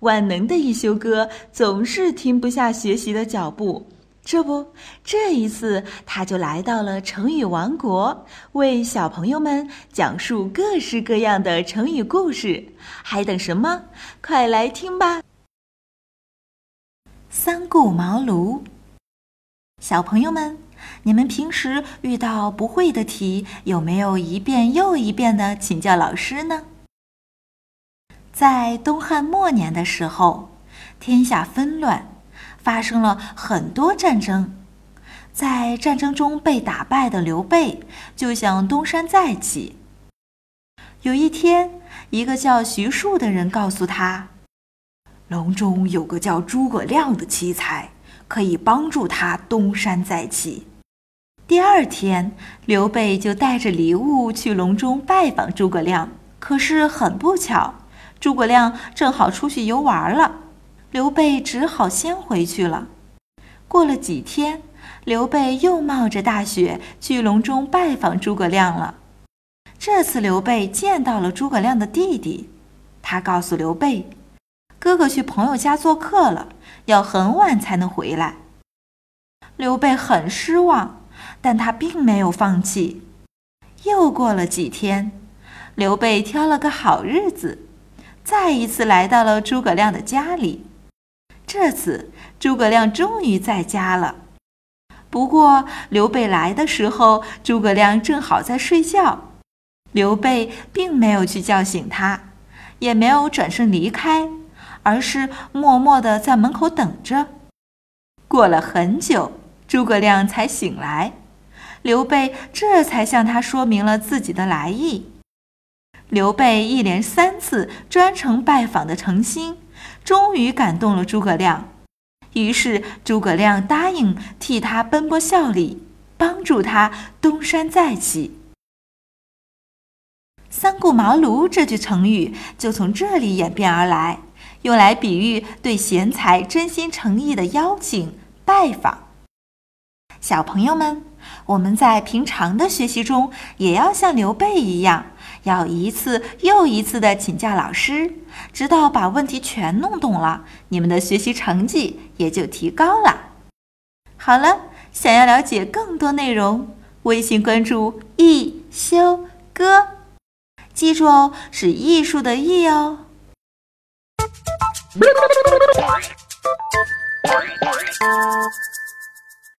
万能的一休哥总是停不下学习的脚步。这不，这一次他就来到了成语王国，为小朋友们讲述各式各样的成语故事。还等什么？快来听吧！三顾茅庐。小朋友们，你们平时遇到不会的题，有没有一遍又一遍的请教老师呢？在东汉末年的时候，天下纷乱。发生了很多战争，在战争中被打败的刘备就想东山再起。有一天，一个叫徐庶的人告诉他，隆中有个叫诸葛亮的奇才，可以帮助他东山再起。第二天，刘备就带着礼物去隆中拜访诸葛亮，可是很不巧，诸葛亮正好出去游玩了。刘备只好先回去了。过了几天，刘备又冒着大雪去隆中拜访诸葛亮了。这次刘备见到了诸葛亮的弟弟，他告诉刘备：“哥哥去朋友家做客了，要很晚才能回来。”刘备很失望，但他并没有放弃。又过了几天，刘备挑了个好日子，再一次来到了诸葛亮的家里。这次诸葛亮终于在家了，不过刘备来的时候，诸葛亮正好在睡觉。刘备并没有去叫醒他，也没有转身离开，而是默默地在门口等着。过了很久，诸葛亮才醒来，刘备这才向他说明了自己的来意。刘备一连三次专程拜访的诚心。终于感动了诸葛亮，于是诸葛亮答应替他奔波效力，帮助他东山再起。三顾茅庐这句成语就从这里演变而来，用来比喻对贤才真心诚意的邀请拜访。小朋友们，我们在平常的学习中也要像刘备一样。要一次又一次的请教老师直到把问题全弄懂了你们的学习成绩也就提高了。好了想要了解更多内容微信关注一休哥。记住哦是艺术的艺哦。